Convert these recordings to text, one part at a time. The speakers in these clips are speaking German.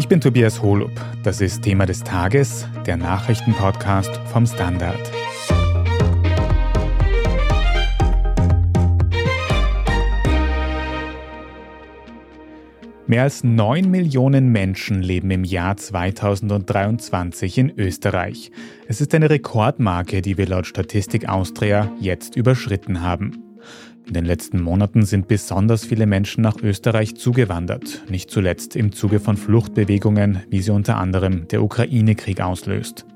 Ich bin Tobias Holub. Das ist Thema des Tages, der Nachrichtenpodcast vom Standard. Mehr als 9 Millionen Menschen leben im Jahr 2023 in Österreich. Es ist eine Rekordmarke, die wir laut Statistik Austria jetzt überschritten haben. In den letzten Monaten sind besonders viele Menschen nach Österreich zugewandert, nicht zuletzt im Zuge von Fluchtbewegungen, wie sie unter anderem der Ukraine-Krieg auslöst.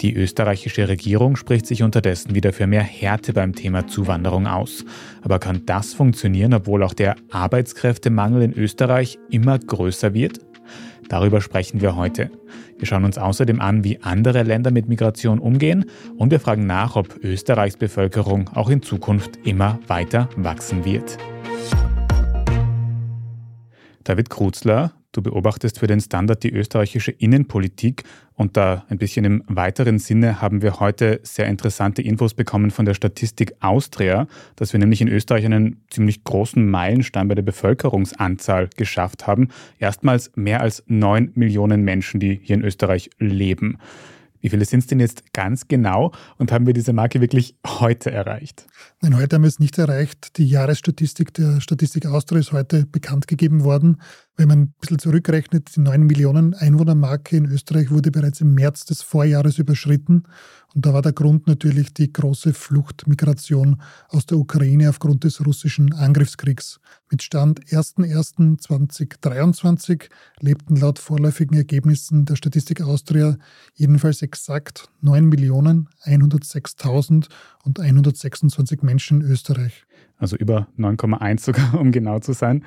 Die österreichische Regierung spricht sich unterdessen wieder für mehr Härte beim Thema Zuwanderung aus. Aber kann das funktionieren, obwohl auch der Arbeitskräftemangel in Österreich immer größer wird? Darüber sprechen wir heute. Wir schauen uns außerdem an, wie andere Länder mit Migration umgehen und wir fragen nach, ob Österreichs Bevölkerung auch in Zukunft immer weiter wachsen wird. David Kruzler, Du beobachtest für den Standard die österreichische Innenpolitik und da ein bisschen im weiteren Sinne haben wir heute sehr interessante Infos bekommen von der Statistik Austria, dass wir nämlich in Österreich einen ziemlich großen Meilenstein bei der Bevölkerungsanzahl geschafft haben. Erstmals mehr als neun Millionen Menschen, die hier in Österreich leben. Wie viele sind es denn jetzt ganz genau und haben wir diese Marke wirklich heute erreicht? Nein, heute haben wir es nicht erreicht. Die Jahresstatistik der Statistik Austria ist heute bekannt gegeben worden. Wenn man ein bisschen zurückrechnet, die 9 Millionen Einwohnermarke in Österreich wurde bereits im März des Vorjahres überschritten. Und da war der Grund natürlich die große Fluchtmigration aus der Ukraine aufgrund des russischen Angriffskriegs. Mit Stand 01.01.2023 lebten laut vorläufigen Ergebnissen der Statistik Austria jedenfalls exakt 9.106.000 und 126 Menschen in Österreich. Also über 9,1 sogar, um genau zu sein.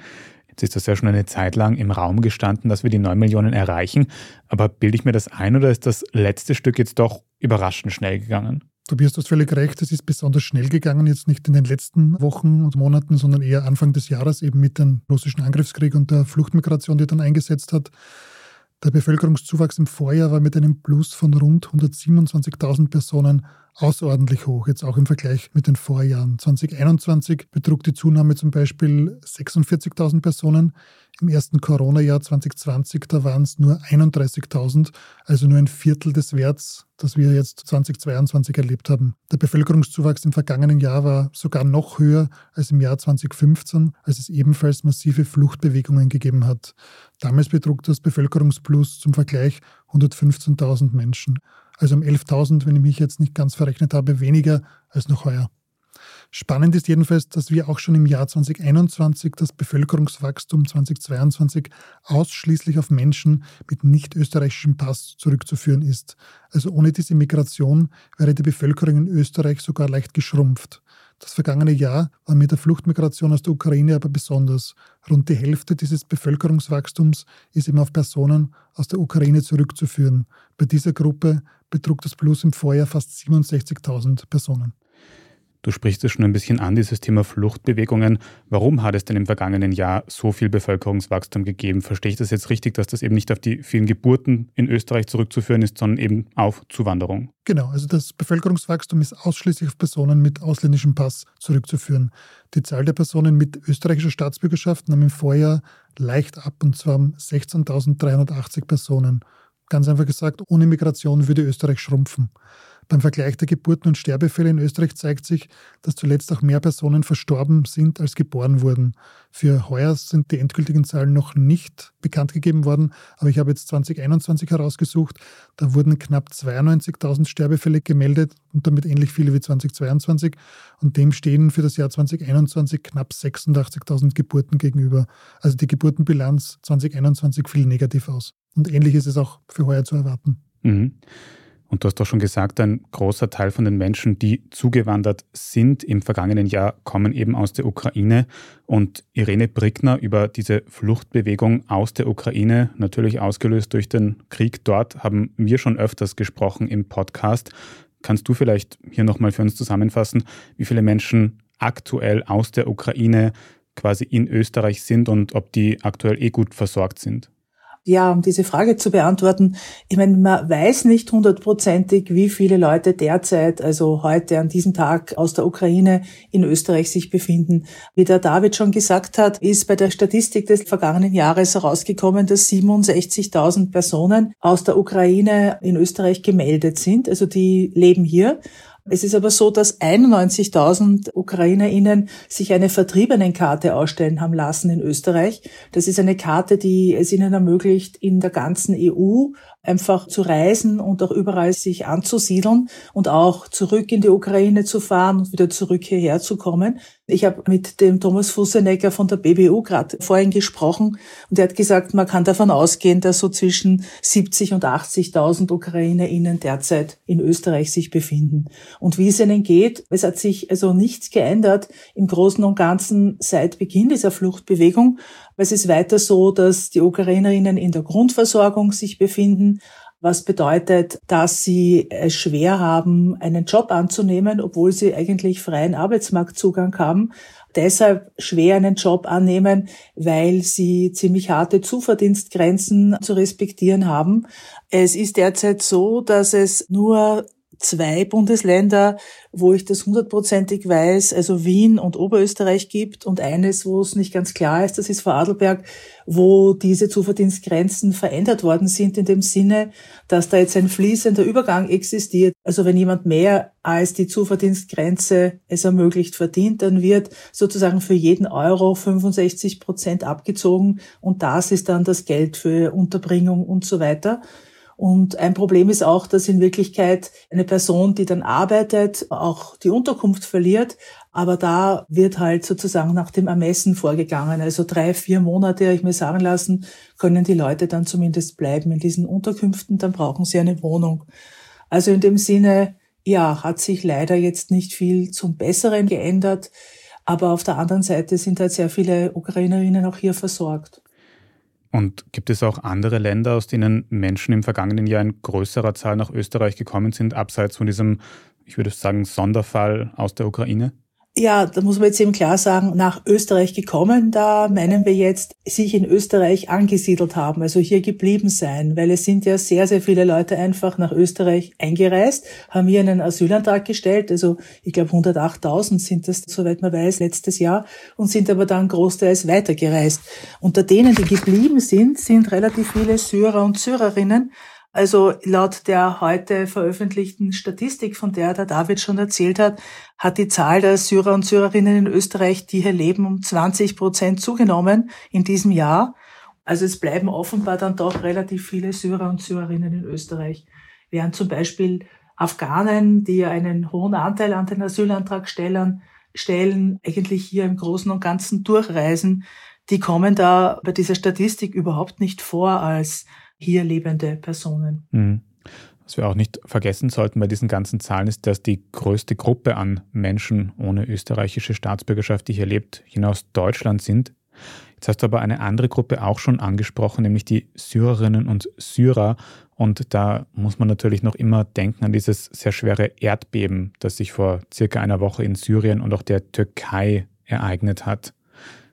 Jetzt ist das ja schon eine Zeit lang im Raum gestanden, dass wir die 9 Millionen erreichen. Aber bilde ich mir das ein oder ist das letzte Stück jetzt doch überraschend schnell gegangen? Tobias, du hast völlig recht, es ist besonders schnell gegangen, jetzt nicht in den letzten Wochen und Monaten, sondern eher Anfang des Jahres, eben mit dem russischen Angriffskrieg und der Fluchtmigration, die dann eingesetzt hat. Der Bevölkerungszuwachs im Vorjahr war mit einem Plus von rund 127.000 Personen außerordentlich hoch, jetzt auch im Vergleich mit den Vorjahren. 2021 betrug die Zunahme zum Beispiel 46.000 Personen. Im ersten Corona-Jahr 2020, da waren es nur 31.000, also nur ein Viertel des Werts, das wir jetzt 2022 erlebt haben. Der Bevölkerungszuwachs im vergangenen Jahr war sogar noch höher als im Jahr 2015, als es ebenfalls massive Fluchtbewegungen gegeben hat. Damals betrug das Bevölkerungsplus zum Vergleich 115.000 Menschen. Also um 11.000, wenn ich mich jetzt nicht ganz verrechnet habe, weniger als noch heuer. Spannend ist jedenfalls, dass wir auch schon im Jahr 2021 das Bevölkerungswachstum 2022 ausschließlich auf Menschen mit nicht österreichischem Pass zurückzuführen ist. Also ohne diese Migration wäre die Bevölkerung in Österreich sogar leicht geschrumpft. Das vergangene Jahr war mit der Fluchtmigration aus der Ukraine aber besonders. Rund die Hälfte dieses Bevölkerungswachstums ist eben auf Personen aus der Ukraine zurückzuführen. Bei dieser Gruppe betrug das Plus im Vorjahr fast 67.000 Personen. Du sprichst es schon ein bisschen an, dieses Thema Fluchtbewegungen. Warum hat es denn im vergangenen Jahr so viel Bevölkerungswachstum gegeben? Verstehe ich das jetzt richtig, dass das eben nicht auf die vielen Geburten in Österreich zurückzuführen ist, sondern eben auf Zuwanderung? Genau, also das Bevölkerungswachstum ist ausschließlich auf Personen mit ausländischem Pass zurückzuführen. Die Zahl der Personen mit österreichischer Staatsbürgerschaft nahm im Vorjahr leicht ab, und zwar um 16.380 Personen. Ganz einfach gesagt, ohne Migration würde Österreich schrumpfen. Beim Vergleich der Geburten und Sterbefälle in Österreich zeigt sich, dass zuletzt auch mehr Personen verstorben sind, als geboren wurden. Für heuer sind die endgültigen Zahlen noch nicht bekannt gegeben worden, aber ich habe jetzt 2021 herausgesucht. Da wurden knapp 92.000 Sterbefälle gemeldet und damit ähnlich viele wie 2022. Und dem stehen für das Jahr 2021 knapp 86.000 Geburten gegenüber. Also die Geburtenbilanz 2021 fiel negativ aus. Und ähnlich ist es auch für heuer zu erwarten. Mhm. Und du hast doch schon gesagt, ein großer Teil von den Menschen, die zugewandert sind im vergangenen Jahr, kommen eben aus der Ukraine. Und Irene Brickner über diese Fluchtbewegung aus der Ukraine, natürlich ausgelöst durch den Krieg dort, haben wir schon öfters gesprochen im Podcast. Kannst du vielleicht hier nochmal für uns zusammenfassen, wie viele Menschen aktuell aus der Ukraine quasi in Österreich sind und ob die aktuell eh gut versorgt sind? Ja, um diese Frage zu beantworten, ich meine, man weiß nicht hundertprozentig, wie viele Leute derzeit, also heute an diesem Tag aus der Ukraine in Österreich sich befinden. Wie der David schon gesagt hat, ist bei der Statistik des vergangenen Jahres herausgekommen, dass 67.000 Personen aus der Ukraine in Österreich gemeldet sind. Also die leben hier. Es ist aber so, dass 91.000 UkrainerInnen sich eine Vertriebenenkarte ausstellen haben lassen in Österreich. Das ist eine Karte, die es ihnen ermöglicht, in der ganzen EU einfach zu reisen und auch überall sich anzusiedeln und auch zurück in die Ukraine zu fahren und wieder zurück hierher zu kommen. Ich habe mit dem Thomas Fussenecker von der BBU gerade vorhin gesprochen und er hat gesagt, man kann davon ausgehen, dass so zwischen 70 und 80.000 UkrainerInnen derzeit in Österreich sich befinden. Und wie es ihnen geht, es hat sich also nichts geändert im Großen und Ganzen seit Beginn dieser Fluchtbewegung. Es ist weiter so, dass die Ukrainerinnen in der Grundversorgung sich befinden, was bedeutet, dass sie es schwer haben, einen Job anzunehmen, obwohl sie eigentlich freien Arbeitsmarktzugang haben. Deshalb schwer einen Job annehmen, weil sie ziemlich harte Zuverdienstgrenzen zu respektieren haben. Es ist derzeit so, dass es nur zwei Bundesländer, wo ich das hundertprozentig weiß, also Wien und Oberösterreich gibt und eines, wo es nicht ganz klar ist, das ist Vorarlberg, wo diese Zuverdienstgrenzen verändert worden sind in dem Sinne, dass da jetzt ein fließender Übergang existiert. Also wenn jemand mehr als die Zuverdienstgrenze es ermöglicht verdient, dann wird sozusagen für jeden Euro 65 Prozent abgezogen und das ist dann das Geld für Unterbringung und so weiter. Und ein Problem ist auch, dass in Wirklichkeit eine Person, die dann arbeitet, auch die Unterkunft verliert. Aber da wird halt sozusagen nach dem Ermessen vorgegangen. Also drei, vier Monate, ich mir sagen lassen, können die Leute dann zumindest bleiben in diesen Unterkünften. Dann brauchen sie eine Wohnung. Also in dem Sinne, ja, hat sich leider jetzt nicht viel zum Besseren geändert. Aber auf der anderen Seite sind halt sehr viele Ukrainerinnen auch hier versorgt. Und gibt es auch andere Länder, aus denen Menschen im vergangenen Jahr in größerer Zahl nach Österreich gekommen sind, abseits von diesem, ich würde sagen, Sonderfall aus der Ukraine? Ja, da muss man jetzt eben klar sagen, nach Österreich gekommen, da meinen wir jetzt, sich in Österreich angesiedelt haben, also hier geblieben sein, weil es sind ja sehr, sehr viele Leute einfach nach Österreich eingereist, haben hier einen Asylantrag gestellt, also ich glaube 108.000 sind das, soweit man weiß, letztes Jahr und sind aber dann großteils weitergereist. Unter denen, die geblieben sind, sind relativ viele Syrer und Syrerinnen, also laut der heute veröffentlichten Statistik, von der der David schon erzählt hat, hat die Zahl der Syrer und Syrerinnen in Österreich, die hier leben, um 20 Prozent zugenommen in diesem Jahr. Also es bleiben offenbar dann doch relativ viele Syrer und Syrerinnen in Österreich. Während zum Beispiel Afghanen, die einen hohen Anteil an den Asylantragstellern stellen, eigentlich hier im Großen und Ganzen durchreisen, die kommen da bei dieser Statistik überhaupt nicht vor als hier lebende Personen. Mhm. Was wir auch nicht vergessen sollten bei diesen ganzen Zahlen ist, dass die größte Gruppe an Menschen ohne österreichische Staatsbürgerschaft, die hier lebt, hinaus Deutschland sind. Jetzt hast du aber eine andere Gruppe auch schon angesprochen, nämlich die Syrerinnen und Syrer. Und da muss man natürlich noch immer denken an dieses sehr schwere Erdbeben, das sich vor circa einer Woche in Syrien und auch der Türkei ereignet hat.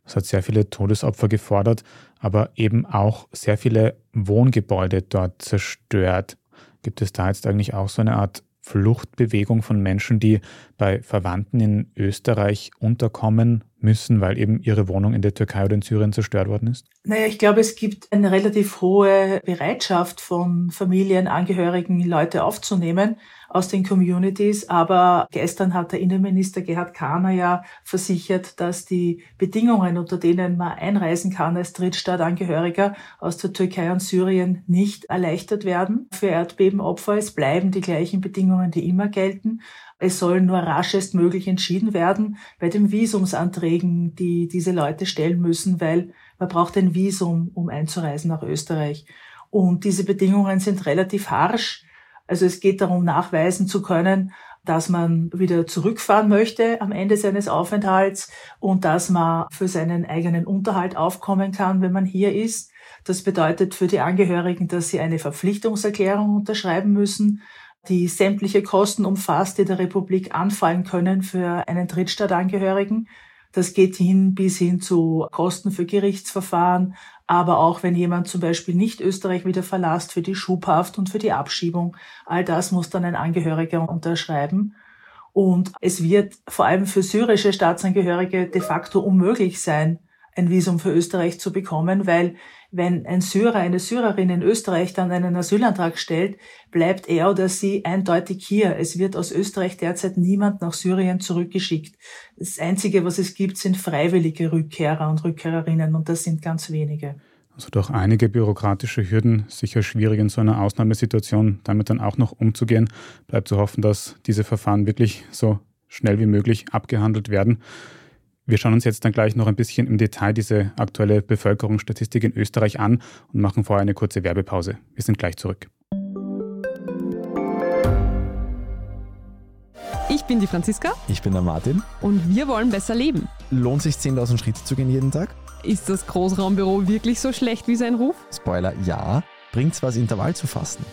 Es hat sehr viele Todesopfer gefordert, aber eben auch sehr viele Wohngebäude dort zerstört. Gibt es da jetzt eigentlich auch so eine Art Fluchtbewegung von Menschen, die bei Verwandten in Österreich unterkommen müssen, weil eben ihre Wohnung in der Türkei oder in Syrien zerstört worden ist? Naja, ich glaube, es gibt eine relativ hohe Bereitschaft von Familienangehörigen, Leute aufzunehmen aus den Communities. Aber gestern hat der Innenminister Gerhard Kahner ja versichert, dass die Bedingungen, unter denen man einreisen kann als Drittstaatangehöriger aus der Türkei und Syrien, nicht erleichtert werden für Erdbebenopfer. Es bleiben die gleichen Bedingungen, die immer gelten. Es soll nur raschestmöglich entschieden werden bei den Visumsanträgen, die diese Leute stellen müssen, weil man braucht ein Visum, um einzureisen nach Österreich. Und diese Bedingungen sind relativ harsch. Also es geht darum, nachweisen zu können, dass man wieder zurückfahren möchte am Ende seines Aufenthalts und dass man für seinen eigenen Unterhalt aufkommen kann, wenn man hier ist. Das bedeutet für die Angehörigen, dass sie eine Verpflichtungserklärung unterschreiben müssen, die sämtliche Kosten umfasst, die der Republik anfallen können für einen Drittstaatangehörigen. Das geht hin bis hin zu Kosten für Gerichtsverfahren, aber auch wenn jemand zum Beispiel nicht Österreich wieder verlasst für die Schubhaft und für die Abschiebung. All das muss dann ein Angehöriger unterschreiben. Und es wird vor allem für syrische Staatsangehörige de facto unmöglich sein, ein Visum für Österreich zu bekommen, weil wenn ein Syrer, eine Syrerin in Österreich dann einen Asylantrag stellt, bleibt er oder sie eindeutig hier. Es wird aus Österreich derzeit niemand nach Syrien zurückgeschickt. Das Einzige, was es gibt, sind freiwillige Rückkehrer und Rückkehrerinnen und das sind ganz wenige. Also durch einige bürokratische Hürden sicher schwierig in so einer Ausnahmesituation damit dann auch noch umzugehen. Bleibt zu hoffen, dass diese Verfahren wirklich so schnell wie möglich abgehandelt werden. Wir schauen uns jetzt dann gleich noch ein bisschen im Detail diese aktuelle Bevölkerungsstatistik in Österreich an und machen vorher eine kurze Werbepause. Wir sind gleich zurück. Ich bin die Franziska. Ich bin der Martin. Und wir wollen besser leben. Lohnt sich 10.000 Schritte zu gehen jeden Tag? Ist das Großraumbüro wirklich so schlecht wie sein Ruf? Spoiler, ja. Bringt's was, Intervall zu fasten?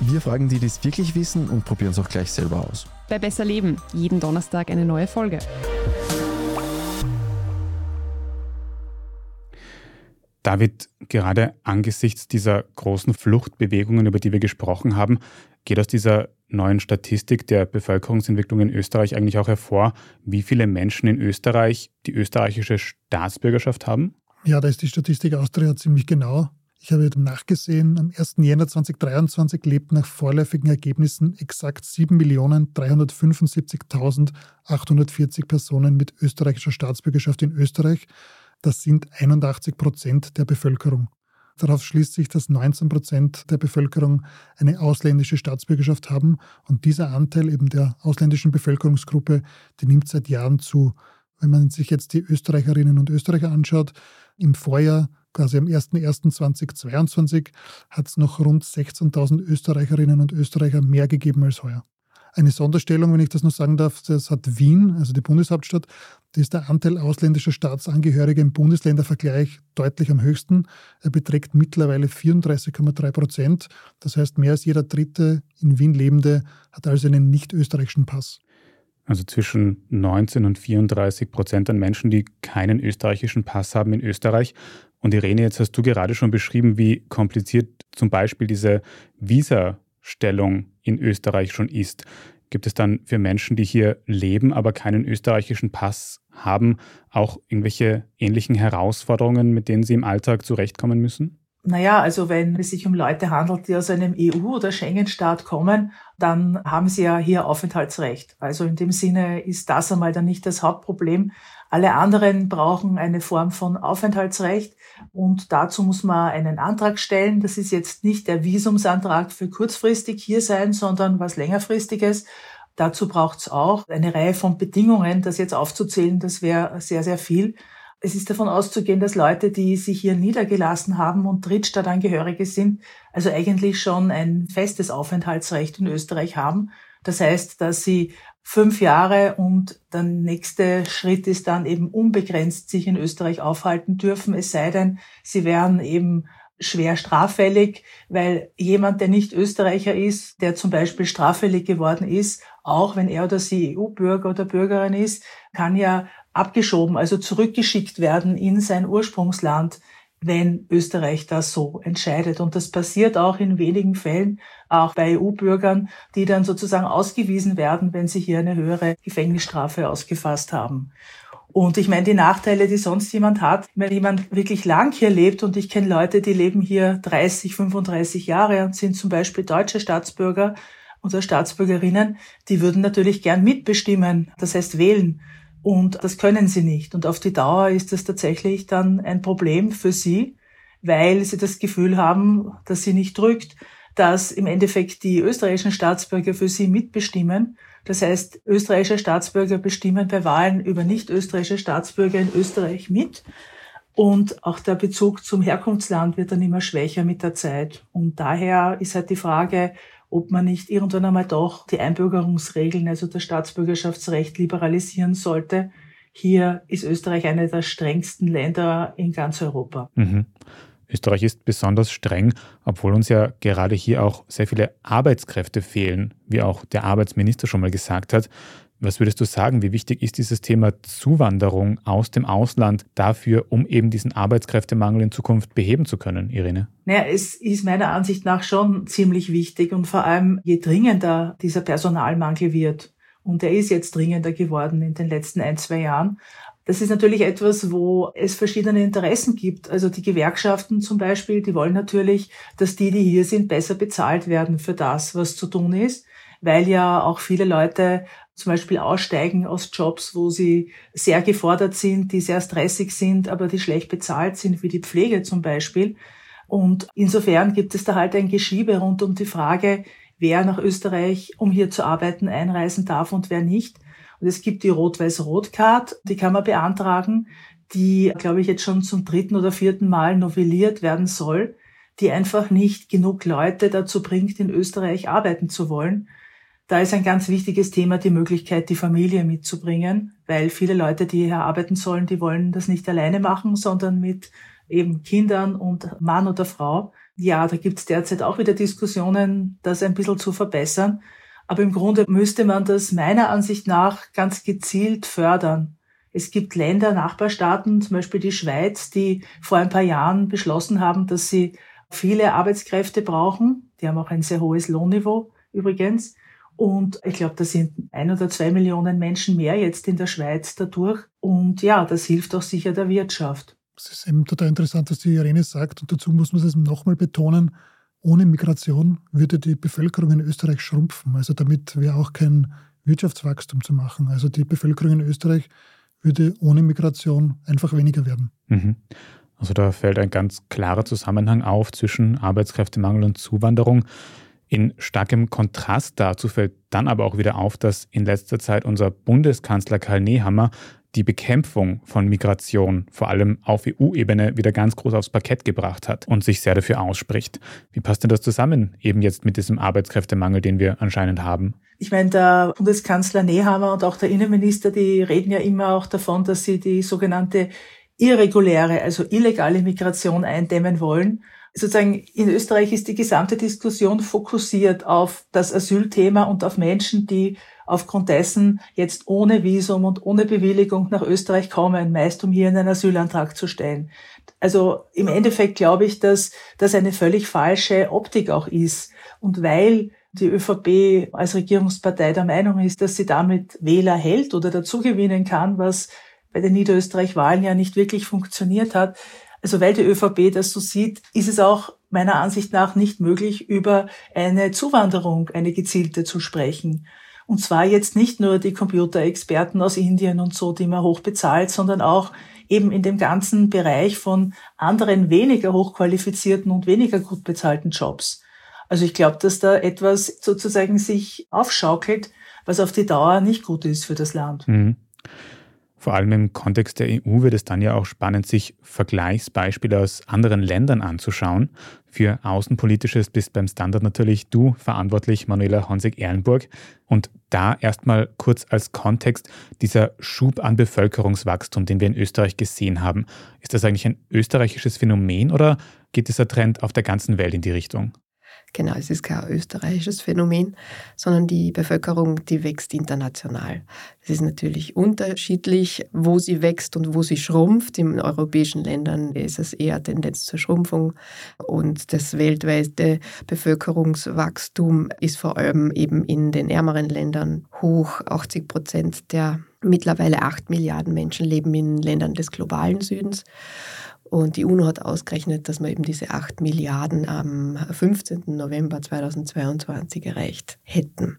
Wir fragen die, die es wirklich wissen und probieren es auch gleich selber aus. Bei Besser Leben, jeden Donnerstag eine neue Folge. David, gerade angesichts dieser großen Fluchtbewegungen, über die wir gesprochen haben, geht aus dieser neuen Statistik der Bevölkerungsentwicklung in Österreich eigentlich auch hervor, wie viele Menschen in Österreich die österreichische Staatsbürgerschaft haben? Ja, da ist die Statistik Austria ziemlich genau. Ich habe nachgesehen, am 1. Jänner 2023 lebten nach vorläufigen Ergebnissen exakt 7.375.840 Personen mit österreichischer Staatsbürgerschaft in Österreich. Das sind 81 Prozent der Bevölkerung. Darauf schließt sich, dass 19 Prozent der Bevölkerung eine ausländische Staatsbürgerschaft haben. Und dieser Anteil eben der ausländischen Bevölkerungsgruppe, die nimmt seit Jahren zu. Wenn man sich jetzt die Österreicherinnen und Österreicher anschaut, im Vorjahr, quasi am 01.01.2022, hat es noch rund 16.000 Österreicherinnen und Österreicher mehr gegeben als heuer. Eine Sonderstellung, wenn ich das noch sagen darf, das hat Wien, also die Bundeshauptstadt, da ist der Anteil ausländischer Staatsangehöriger im Bundesländervergleich deutlich am höchsten. Er beträgt mittlerweile 34,3 Prozent. Das heißt, mehr als jeder dritte in Wien Lebende hat also einen nicht-österreichischen Pass. Also zwischen 19 und 34 Prozent an Menschen, die keinen österreichischen Pass haben in Österreich. Und Irene, jetzt hast du gerade schon beschrieben, wie kompliziert zum Beispiel diese Visa-Stellung in Österreich schon ist. Gibt es dann für Menschen, die hier leben, aber keinen österreichischen Pass haben, auch irgendwelche ähnlichen Herausforderungen, mit denen sie im Alltag zurechtkommen müssen? Naja, also wenn es sich um Leute handelt, die aus einem EU- oder Schengen-Staat kommen, dann haben sie ja hier Aufenthaltsrecht. Also in dem Sinne ist das einmal dann nicht das Hauptproblem. Alle anderen brauchen eine Form von Aufenthaltsrecht und dazu muss man einen Antrag stellen. Das ist jetzt nicht der Visumsantrag für kurzfristig hier sein, sondern was längerfristiges. Dazu braucht es auch eine Reihe von Bedingungen. Das jetzt aufzuzählen, das wäre sehr, sehr viel. Es ist davon auszugehen, dass Leute, die sich hier niedergelassen haben und Drittstadtangehörige sind, also eigentlich schon ein festes Aufenthaltsrecht in Österreich haben. Das heißt, dass sie fünf Jahre und der nächste Schritt ist dann eben unbegrenzt sich in Österreich aufhalten dürfen, es sei denn, sie wären eben schwer straffällig, weil jemand, der nicht Österreicher ist, der zum Beispiel straffällig geworden ist, auch wenn er oder sie EU-Bürger oder Bürgerin ist, kann ja abgeschoben, also zurückgeschickt werden in sein Ursprungsland, wenn Österreich das so entscheidet. Und das passiert auch in wenigen Fällen, auch bei EU-Bürgern, die dann sozusagen ausgewiesen werden, wenn sie hier eine höhere Gefängnisstrafe ausgefasst haben. Und ich meine, die Nachteile, die sonst jemand hat, wenn jemand wirklich lang hier lebt und ich kenne Leute, die leben hier 30, 35 Jahre und sind zum Beispiel deutsche Staatsbürger oder Staatsbürgerinnen, die würden natürlich gern mitbestimmen, das heißt wählen. Und das können sie nicht. Und auf die Dauer ist das tatsächlich dann ein Problem für sie, weil sie das Gefühl haben, dass sie nicht drückt, dass im Endeffekt die österreichischen Staatsbürger für sie mitbestimmen. Das heißt, österreichische Staatsbürger bestimmen bei Wahlen über nicht österreichische Staatsbürger in Österreich mit. Und auch der Bezug zum Herkunftsland wird dann immer schwächer mit der Zeit. Und daher ist halt die Frage, ob man nicht irgendwann einmal doch die Einbürgerungsregeln, also das Staatsbürgerschaftsrecht liberalisieren sollte. Hier ist Österreich eine der strengsten Länder in ganz Europa. Mhm. Österreich ist besonders streng, obwohl uns ja gerade hier auch sehr viele Arbeitskräfte fehlen, wie auch der Arbeitsminister schon mal gesagt hat. Was würdest du sagen, wie wichtig ist dieses Thema Zuwanderung aus dem Ausland dafür, um eben diesen Arbeitskräftemangel in Zukunft beheben zu können, Irene? Naja, es ist meiner Ansicht nach schon ziemlich wichtig und vor allem je dringender dieser Personalmangel wird. Und er ist jetzt dringender geworden in den letzten ein, zwei Jahren. Das ist natürlich etwas, wo es verschiedene Interessen gibt. Also die Gewerkschaften zum Beispiel, die wollen natürlich, dass die, die hier sind, besser bezahlt werden für das, was zu tun ist, weil ja auch viele Leute zum Beispiel aussteigen aus Jobs, wo sie sehr gefordert sind, die sehr stressig sind, aber die schlecht bezahlt sind, wie die Pflege zum Beispiel. Und insofern gibt es da halt ein Geschiebe rund um die Frage, wer nach Österreich, um hier zu arbeiten, einreisen darf und wer nicht. Und es gibt die Rot-Weiß-Rot-Card, die kann man beantragen, die, glaube ich, jetzt schon zum dritten oder vierten Mal novelliert werden soll, die einfach nicht genug Leute dazu bringt, in Österreich arbeiten zu wollen. Da ist ein ganz wichtiges Thema die Möglichkeit, die Familie mitzubringen, weil viele Leute, die hier arbeiten sollen, die wollen das nicht alleine machen, sondern mit eben Kindern und Mann oder Frau. Ja, da gibt es derzeit auch wieder Diskussionen, das ein bisschen zu verbessern. Aber im Grunde müsste man das meiner Ansicht nach ganz gezielt fördern. Es gibt Länder, Nachbarstaaten, zum Beispiel die Schweiz, die vor ein paar Jahren beschlossen haben, dass sie viele Arbeitskräfte brauchen. Die haben auch ein sehr hohes Lohnniveau übrigens. Und ich glaube, da sind ein oder zwei Millionen Menschen mehr jetzt in der Schweiz dadurch. Und ja, das hilft auch sicher der Wirtschaft. Es ist eben total interessant, was die Irene sagt. Und dazu muss man es nochmal betonen, ohne Migration würde die Bevölkerung in Österreich schrumpfen. Also damit wäre auch kein Wirtschaftswachstum zu machen. Also die Bevölkerung in Österreich würde ohne Migration einfach weniger werden. Mhm. Also da fällt ein ganz klarer Zusammenhang auf zwischen Arbeitskräftemangel und Zuwanderung. In starkem Kontrast dazu fällt dann aber auch wieder auf, dass in letzter Zeit unser Bundeskanzler Karl Nehammer die Bekämpfung von Migration vor allem auf EU-Ebene wieder ganz groß aufs Parkett gebracht hat und sich sehr dafür ausspricht. Wie passt denn das zusammen, eben jetzt mit diesem Arbeitskräftemangel, den wir anscheinend haben? Ich meine, der Bundeskanzler Nehammer und auch der Innenminister, die reden ja immer auch davon, dass sie die sogenannte irreguläre, also illegale Migration eindämmen wollen. Sozusagen in Österreich ist die gesamte Diskussion fokussiert auf das Asylthema und auf Menschen, die aufgrund dessen jetzt ohne Visum und ohne Bewilligung nach Österreich kommen, meist um hier einen Asylantrag zu stellen. Also im Endeffekt glaube ich, dass das eine völlig falsche Optik auch ist. Und weil die ÖVP als Regierungspartei der Meinung ist, dass sie damit Wähler hält oder dazugewinnen kann, was bei den Niederösterreich-Wahlen ja nicht wirklich funktioniert hat. Also weil die ÖVP das so sieht, ist es auch meiner Ansicht nach nicht möglich, über eine Zuwanderung, eine gezielte zu sprechen. Und zwar jetzt nicht nur die Computerexperten aus Indien und so, die man hoch bezahlt, sondern auch eben in dem ganzen Bereich von anderen weniger hochqualifizierten und weniger gut bezahlten Jobs. Also ich glaube, dass da etwas sozusagen sich aufschaukelt, was auf die Dauer nicht gut ist für das Land. Mhm. Vor allem im Kontext der EU wird es dann ja auch spannend, sich Vergleichsbeispiele aus anderen Ländern anzuschauen. Für Außenpolitisches bist beim Standard natürlich du verantwortlich, Manuela Honsig-Ehrenburg. Und da erstmal kurz als Kontext dieser Schub an Bevölkerungswachstum, den wir in Österreich gesehen haben. Ist das eigentlich ein österreichisches Phänomen oder geht dieser Trend auf der ganzen Welt in die Richtung? Genau, es ist kein österreichisches Phänomen, sondern die Bevölkerung, die wächst international. Es ist natürlich unterschiedlich, wo sie wächst und wo sie schrumpft. In europäischen Ländern ist es eher Tendenz zur Schrumpfung und das weltweite Bevölkerungswachstum ist vor allem eben in den ärmeren Ländern hoch. 80 Prozent der mittlerweile 8 Milliarden Menschen leben in Ländern des globalen Südens. Und die UNO hat ausgerechnet, dass wir eben diese 8 Milliarden am 15. November 2022 erreicht hätten.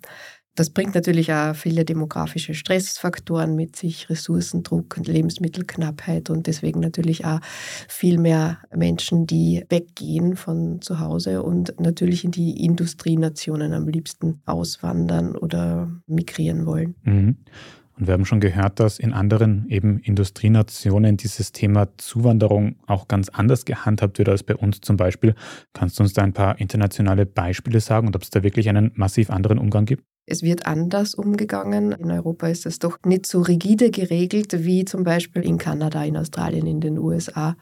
Das bringt natürlich auch viele demografische Stressfaktoren mit sich, Ressourcendruck und Lebensmittelknappheit und deswegen natürlich auch viel mehr Menschen, die weggehen von zu Hause und natürlich in die Industrienationen am liebsten auswandern oder migrieren wollen. Mhm. Und wir haben schon gehört, dass in anderen eben Industrienationen dieses Thema Zuwanderung auch ganz anders gehandhabt wird als bei uns zum Beispiel. Kannst du uns da ein paar internationale Beispiele sagen und ob es da wirklich einen massiv anderen Umgang gibt? Es wird anders umgegangen. In Europa ist es doch nicht so rigide geregelt wie zum Beispiel in Kanada, in Australien, in den USA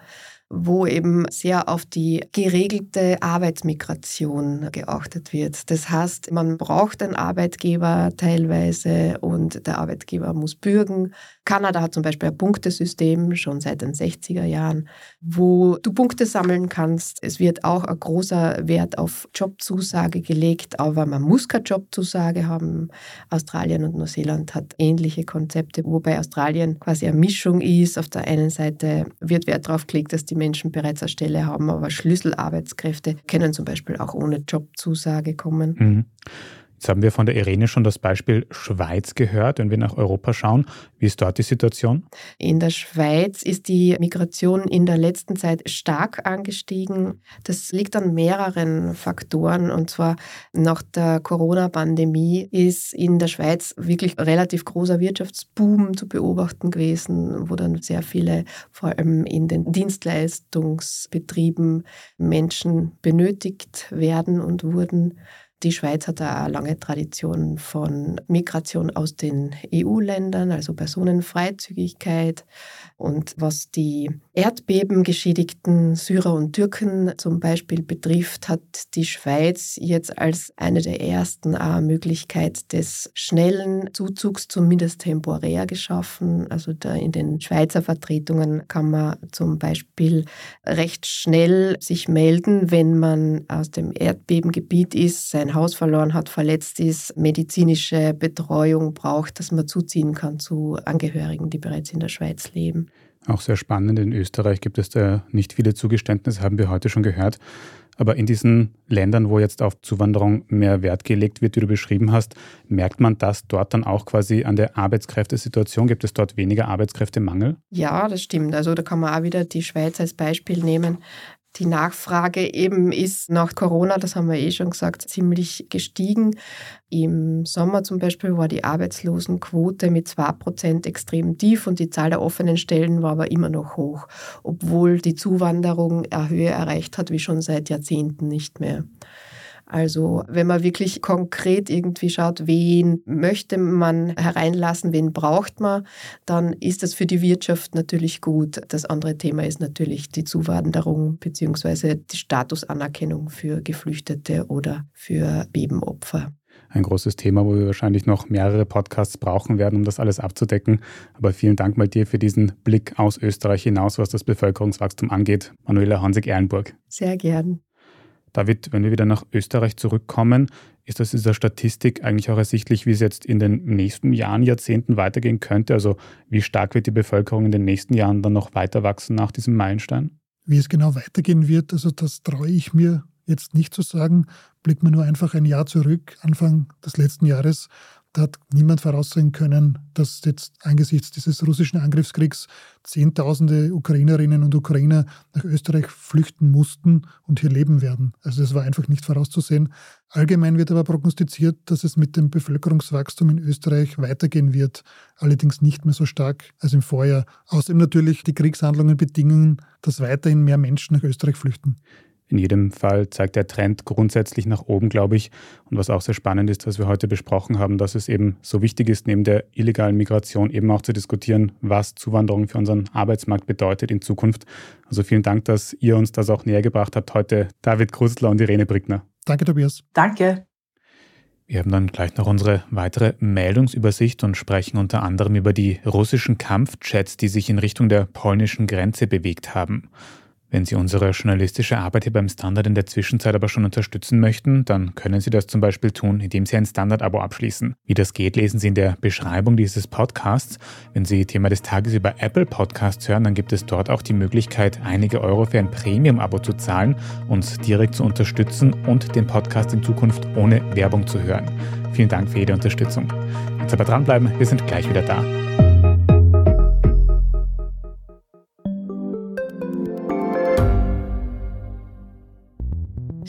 wo eben sehr auf die geregelte Arbeitsmigration geachtet wird. Das heißt, man braucht einen Arbeitgeber teilweise und der Arbeitgeber muss bürgen. Kanada hat zum Beispiel ein Punktesystem schon seit den 60er Jahren, wo du Punkte sammeln kannst. Es wird auch ein großer Wert auf Jobzusage gelegt, aber man muss keine Jobzusage haben. Australien und Neuseeland hat ähnliche Konzepte, wobei Australien quasi eine Mischung ist. Auf der einen Seite wird Wert darauf gelegt, dass die Menschen bereits eine Stelle haben, aber Schlüsselarbeitskräfte können zum Beispiel auch ohne Jobzusage kommen. Mhm. Jetzt haben wir von der Irene schon das Beispiel Schweiz gehört. Wenn wir nach Europa schauen, wie ist dort die Situation? In der Schweiz ist die Migration in der letzten Zeit stark angestiegen. Das liegt an mehreren Faktoren. Und zwar nach der Corona-Pandemie ist in der Schweiz wirklich relativ großer Wirtschaftsboom zu beobachten gewesen, wo dann sehr viele, vor allem in den Dienstleistungsbetrieben, Menschen benötigt werden und wurden. Die Schweiz hat eine lange Tradition von Migration aus den EU-Ländern, also Personenfreizügigkeit. Und was die erdbebengeschädigten Syrer und Türken zum Beispiel betrifft, hat die Schweiz jetzt als eine der ersten eine Möglichkeit des schnellen Zuzugs, zumindest temporär geschaffen. Also da in den Schweizer Vertretungen kann man zum Beispiel recht schnell sich melden, wenn man aus dem Erdbebengebiet ist, sein Haus verloren hat, verletzt ist, medizinische Betreuung braucht, dass man zuziehen kann zu Angehörigen, die bereits in der Schweiz leben. Auch sehr spannend. In Österreich gibt es da nicht viele Zugeständnisse, haben wir heute schon gehört. Aber in diesen Ländern, wo jetzt auf Zuwanderung mehr Wert gelegt wird, wie du beschrieben hast, merkt man das dort dann auch quasi an der Arbeitskräftesituation? Gibt es dort weniger Arbeitskräftemangel? Ja, das stimmt. Also da kann man auch wieder die Schweiz als Beispiel nehmen. Die Nachfrage eben ist nach Corona, das haben wir eh schon gesagt, ziemlich gestiegen. Im Sommer zum Beispiel war die Arbeitslosenquote mit 2% extrem tief und die Zahl der offenen Stellen war aber immer noch hoch, obwohl die Zuwanderung eine Höhe erreicht hat wie schon seit Jahrzehnten nicht mehr. Also wenn man wirklich konkret irgendwie schaut, wen möchte man hereinlassen, wen braucht man, dann ist das für die Wirtschaft natürlich gut. Das andere Thema ist natürlich die Zuwanderung bzw. die Statusanerkennung für Geflüchtete oder für Bebenopfer ein großes Thema, wo wir wahrscheinlich noch mehrere Podcasts brauchen werden, um das alles abzudecken. Aber vielen Dank mal dir für diesen Blick aus Österreich hinaus, was das Bevölkerungswachstum angeht. Manuela Hansig-Ehrenburg. Sehr gern. David, wenn wir wieder nach Österreich zurückkommen, ist aus dieser Statistik eigentlich auch ersichtlich, wie es jetzt in den nächsten Jahren, Jahrzehnten weitergehen könnte? Also wie stark wird die Bevölkerung in den nächsten Jahren dann noch weiter wachsen nach diesem Meilenstein? Wie es genau weitergehen wird, also das traue ich mir jetzt nicht zu sagen. Blicken wir nur einfach ein Jahr zurück, Anfang des letzten Jahres, da hat niemand voraussehen können, dass jetzt angesichts dieses russischen Angriffskriegs Zehntausende Ukrainerinnen und Ukrainer nach Österreich flüchten mussten und hier leben werden. Also es war einfach nicht vorauszusehen. Allgemein wird aber prognostiziert, dass es mit dem Bevölkerungswachstum in Österreich weitergehen wird, allerdings nicht mehr so stark als im Vorjahr. Außerdem natürlich die Kriegshandlungen bedingen, dass weiterhin mehr Menschen nach Österreich flüchten. In jedem Fall zeigt der Trend grundsätzlich nach oben, glaube ich. Und was auch sehr spannend ist, was wir heute besprochen haben, dass es eben so wichtig ist, neben der illegalen Migration eben auch zu diskutieren, was Zuwanderung für unseren Arbeitsmarkt bedeutet in Zukunft. Also vielen Dank, dass ihr uns das auch näher gebracht habt heute, David Krusler und Irene Brickner. Danke, Tobias. Danke. Wir haben dann gleich noch unsere weitere Meldungsübersicht und sprechen unter anderem über die russischen Kampfjets, die sich in Richtung der polnischen Grenze bewegt haben. Wenn Sie unsere journalistische Arbeit hier beim Standard in der Zwischenzeit aber schon unterstützen möchten, dann können Sie das zum Beispiel tun, indem Sie ein Standard-Abo abschließen. Wie das geht, lesen Sie in der Beschreibung dieses Podcasts. Wenn Sie Thema des Tages über Apple Podcasts hören, dann gibt es dort auch die Möglichkeit, einige Euro für ein Premium-Abo zu zahlen, uns direkt zu unterstützen und den Podcast in Zukunft ohne Werbung zu hören. Vielen Dank für jede Unterstützung. Jetzt aber dranbleiben, wir sind gleich wieder da.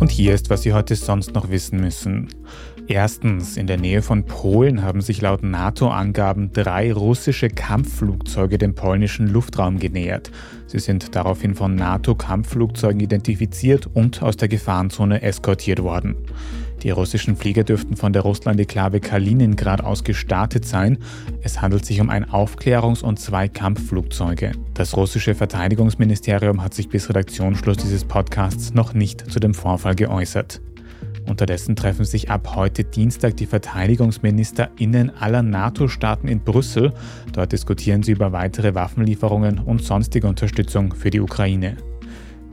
Und hier ist, was Sie heute sonst noch wissen müssen. Erstens, in der Nähe von Polen haben sich laut NATO-Angaben drei russische Kampfflugzeuge dem polnischen Luftraum genähert. Sie sind daraufhin von NATO-Kampfflugzeugen identifiziert und aus der Gefahrenzone eskortiert worden. Die russischen Flieger dürften von der Russland-Enklave Kaliningrad aus gestartet sein. Es handelt sich um ein Aufklärungs- und zwei Kampfflugzeuge. Das russische Verteidigungsministerium hat sich bis Redaktionsschluss dieses Podcasts noch nicht zu dem Vorfall geäußert. Unterdessen treffen sich ab heute Dienstag die VerteidigungsministerInnen aller NATO-Staaten in Brüssel. Dort diskutieren sie über weitere Waffenlieferungen und sonstige Unterstützung für die Ukraine.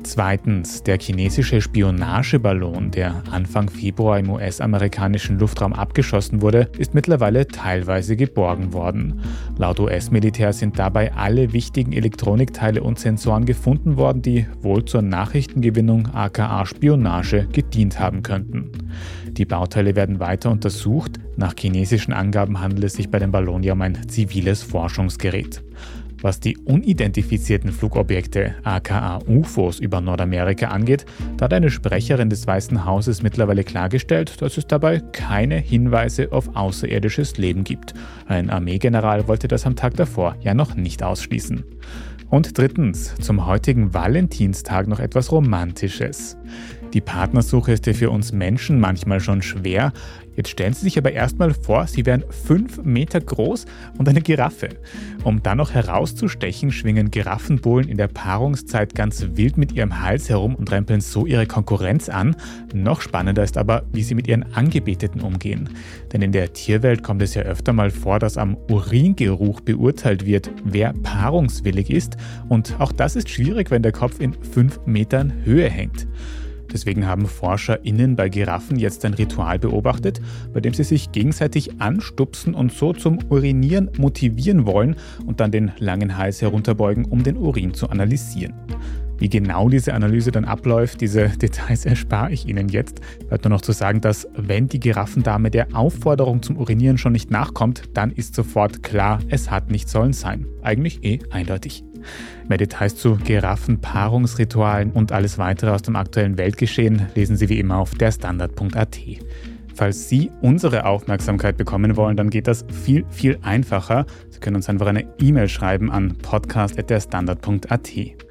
Zweitens, der chinesische Spionageballon, der Anfang Februar im US-amerikanischen Luftraum abgeschossen wurde, ist mittlerweile teilweise geborgen worden. Laut US-Militär sind dabei alle wichtigen Elektronikteile und Sensoren gefunden worden, die wohl zur Nachrichtengewinnung aka Spionage gedient haben könnten. Die Bauteile werden weiter untersucht. Nach chinesischen Angaben handelt es sich bei dem Ballon ja um ein ziviles Forschungsgerät. Was die unidentifizierten Flugobjekte aka UFOs über Nordamerika angeht, da hat eine Sprecherin des Weißen Hauses mittlerweile klargestellt, dass es dabei keine Hinweise auf außerirdisches Leben gibt. Ein Armeegeneral wollte das am Tag davor ja noch nicht ausschließen. Und drittens, zum heutigen Valentinstag noch etwas Romantisches. Die Partnersuche ist ja für uns Menschen manchmal schon schwer. Jetzt stellen Sie sich aber erstmal vor, Sie wären fünf Meter groß und eine Giraffe. Um dann noch herauszustechen, schwingen Giraffenbullen in der Paarungszeit ganz wild mit ihrem Hals herum und rempeln so ihre Konkurrenz an. Noch spannender ist aber, wie sie mit ihren Angebeteten umgehen. Denn in der Tierwelt kommt es ja öfter mal vor, dass am Uringeruch beurteilt wird, wer paarungswillig ist. Und auch das ist schwierig, wenn der Kopf in fünf Metern Höhe hängt. Deswegen haben ForscherInnen bei Giraffen jetzt ein Ritual beobachtet, bei dem sie sich gegenseitig anstupsen und so zum Urinieren motivieren wollen und dann den langen Hals herunterbeugen, um den Urin zu analysieren. Wie genau diese Analyse dann abläuft, diese Details erspare ich Ihnen jetzt. Bleibt nur noch zu sagen, dass wenn die Giraffendame der Aufforderung zum Urinieren schon nicht nachkommt, dann ist sofort klar, es hat nicht sollen sein. Eigentlich eh eindeutig. Mehr Details zu Giraffen, Paarungsritualen und alles weitere aus dem aktuellen Weltgeschehen lesen Sie wie immer auf derstandard.at. Falls Sie unsere Aufmerksamkeit bekommen wollen, dann geht das viel, viel einfacher. Sie können uns einfach eine E-Mail schreiben an podcast.derstandard.at.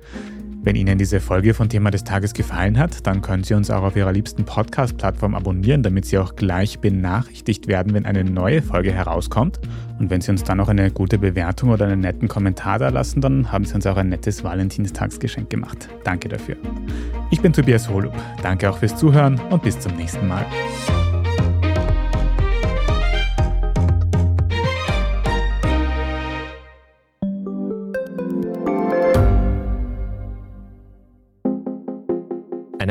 Wenn Ihnen diese Folge von Thema des Tages gefallen hat, dann können Sie uns auch auf Ihrer liebsten Podcast-Plattform abonnieren, damit Sie auch gleich benachrichtigt werden, wenn eine neue Folge herauskommt. Und wenn Sie uns dann noch eine gute Bewertung oder einen netten Kommentar da lassen, dann haben Sie uns auch ein nettes Valentinstagsgeschenk gemacht. Danke dafür. Ich bin Tobias Holub. Danke auch fürs Zuhören und bis zum nächsten Mal.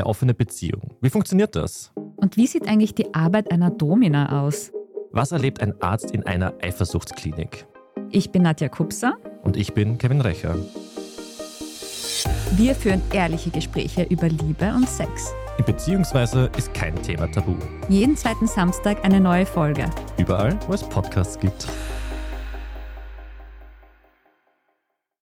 Eine offene Beziehung. Wie funktioniert das? Und wie sieht eigentlich die Arbeit einer Domina aus? Was erlebt ein Arzt in einer Eifersuchtsklinik? Ich bin Nadja Kupser. Und ich bin Kevin Recher. Wir führen ehrliche Gespräche über Liebe und Sex. Beziehungsweise ist kein Thema tabu. Jeden zweiten Samstag eine neue Folge. Überall, wo es Podcasts gibt.